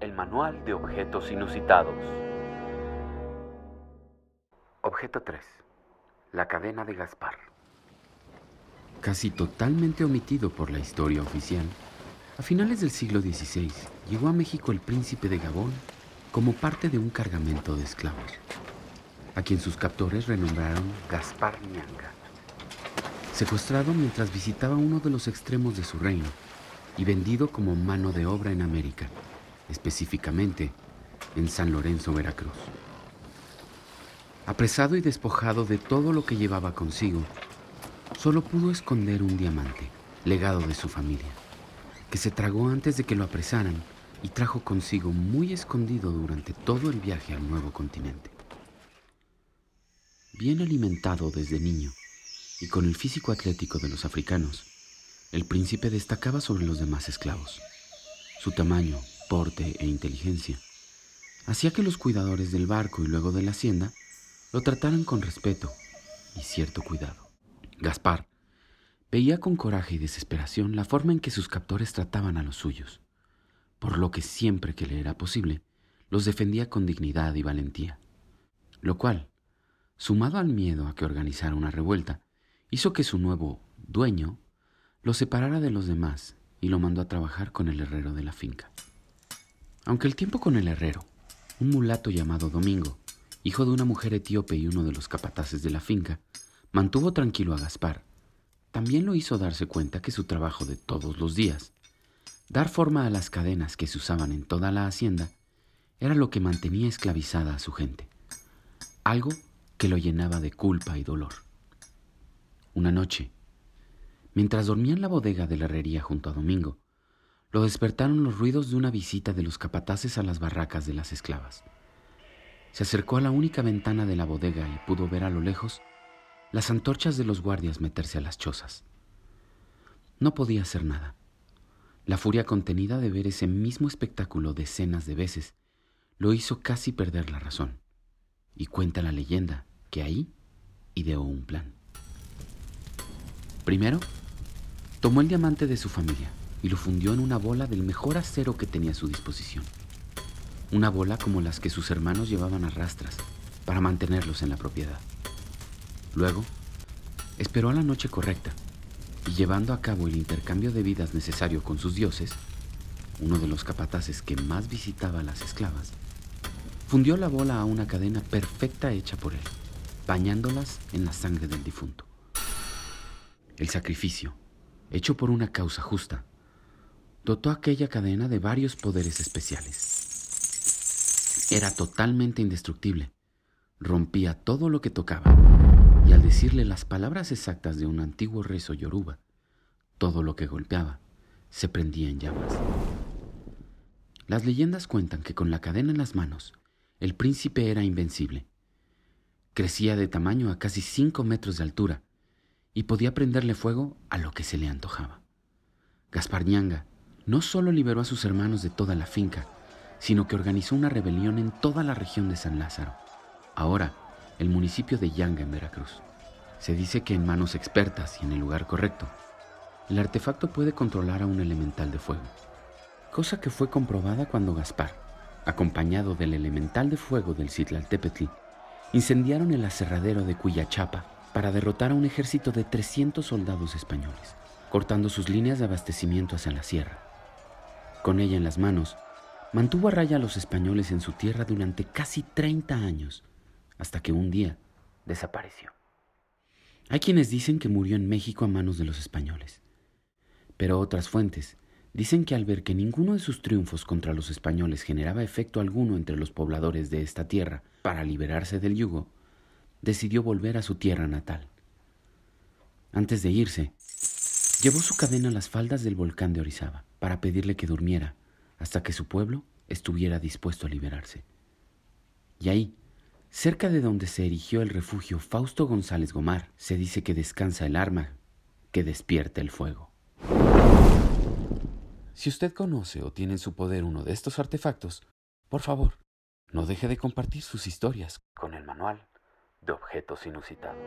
El manual de objetos inusitados. Objeto 3. La cadena de Gaspar. Casi totalmente omitido por la historia oficial, a finales del siglo XVI llegó a México el príncipe de Gabón como parte de un cargamento de esclavos, a quien sus captores renombraron Gaspar Ñanga. Secuestrado mientras visitaba uno de los extremos de su reino y vendido como mano de obra en América, específicamente en San Lorenzo, Veracruz. Apresado y despojado de todo lo que llevaba consigo, solo pudo esconder un diamante, legado de su familia, que se tragó antes de que lo apresaran y trajo consigo muy escondido durante todo el viaje al nuevo continente. Bien alimentado desde niño y con el físico atlético de los africanos, el príncipe destacaba sobre los demás esclavos. Su tamaño, porte e inteligencia hacía que los cuidadores del barco y luego de la hacienda lo trataran con respeto y cierto cuidado. Gaspar veía con coraje y desesperación la forma en que sus captores trataban a los suyos por lo que siempre que le era posible, los defendía con dignidad y valentía. Lo cual, sumado al miedo a que organizara una revuelta, hizo que su nuevo dueño lo separara de los demás y lo mandó a trabajar con el herrero de la finca. Aunque el tiempo con el herrero, un mulato llamado Domingo, hijo de una mujer etíope y uno de los capataces de la finca, mantuvo tranquilo a Gaspar, también lo hizo darse cuenta que su trabajo de todos los días Dar forma a las cadenas que se usaban en toda la hacienda era lo que mantenía esclavizada a su gente, algo que lo llenaba de culpa y dolor. Una noche, mientras dormía en la bodega de la herrería junto a Domingo, lo despertaron los ruidos de una visita de los capataces a las barracas de las esclavas. Se acercó a la única ventana de la bodega y pudo ver a lo lejos las antorchas de los guardias meterse a las chozas. No podía hacer nada. La furia contenida de ver ese mismo espectáculo decenas de veces lo hizo casi perder la razón. Y cuenta la leyenda que ahí ideó un plan. Primero, tomó el diamante de su familia y lo fundió en una bola del mejor acero que tenía a su disposición. Una bola como las que sus hermanos llevaban a rastras para mantenerlos en la propiedad. Luego, esperó a la noche correcta y llevando a cabo el intercambio de vidas necesario con sus dioses, uno de los capataces que más visitaba a las esclavas, fundió la bola a una cadena perfecta hecha por él, bañándolas en la sangre del difunto. El sacrificio, hecho por una causa justa, dotó aquella cadena de varios poderes especiales. Era totalmente indestructible, rompía todo lo que tocaba y al decirle las palabras exactas de un antiguo rezo yoruba, todo lo que golpeaba se prendía en llamas. Las leyendas cuentan que con la cadena en las manos, el príncipe era invencible. Crecía de tamaño a casi cinco metros de altura y podía prenderle fuego a lo que se le antojaba. Gaspar no solo liberó a sus hermanos de toda la finca, sino que organizó una rebelión en toda la región de San Lázaro. Ahora, el municipio de Yanga en Veracruz. Se dice que en manos expertas y en el lugar correcto, el artefacto puede controlar a un elemental de fuego, cosa que fue comprobada cuando Gaspar, acompañado del elemental de fuego del Citlaltépetl, incendiaron el aserradero de Cuyachapa para derrotar a un ejército de 300 soldados españoles, cortando sus líneas de abastecimiento hacia la sierra. Con ella en las manos, mantuvo a raya a los españoles en su tierra durante casi 30 años hasta que un día desapareció. Hay quienes dicen que murió en México a manos de los españoles, pero otras fuentes dicen que al ver que ninguno de sus triunfos contra los españoles generaba efecto alguno entre los pobladores de esta tierra para liberarse del yugo, decidió volver a su tierra natal. Antes de irse, llevó su cadena a las faldas del volcán de Orizaba para pedirle que durmiera hasta que su pueblo estuviera dispuesto a liberarse. Y ahí, Cerca de donde se erigió el refugio Fausto González Gomar, se dice que descansa el arma que despierta el fuego. Si usted conoce o tiene en su poder uno de estos artefactos, por favor, no deje de compartir sus historias con el manual de objetos inusitados.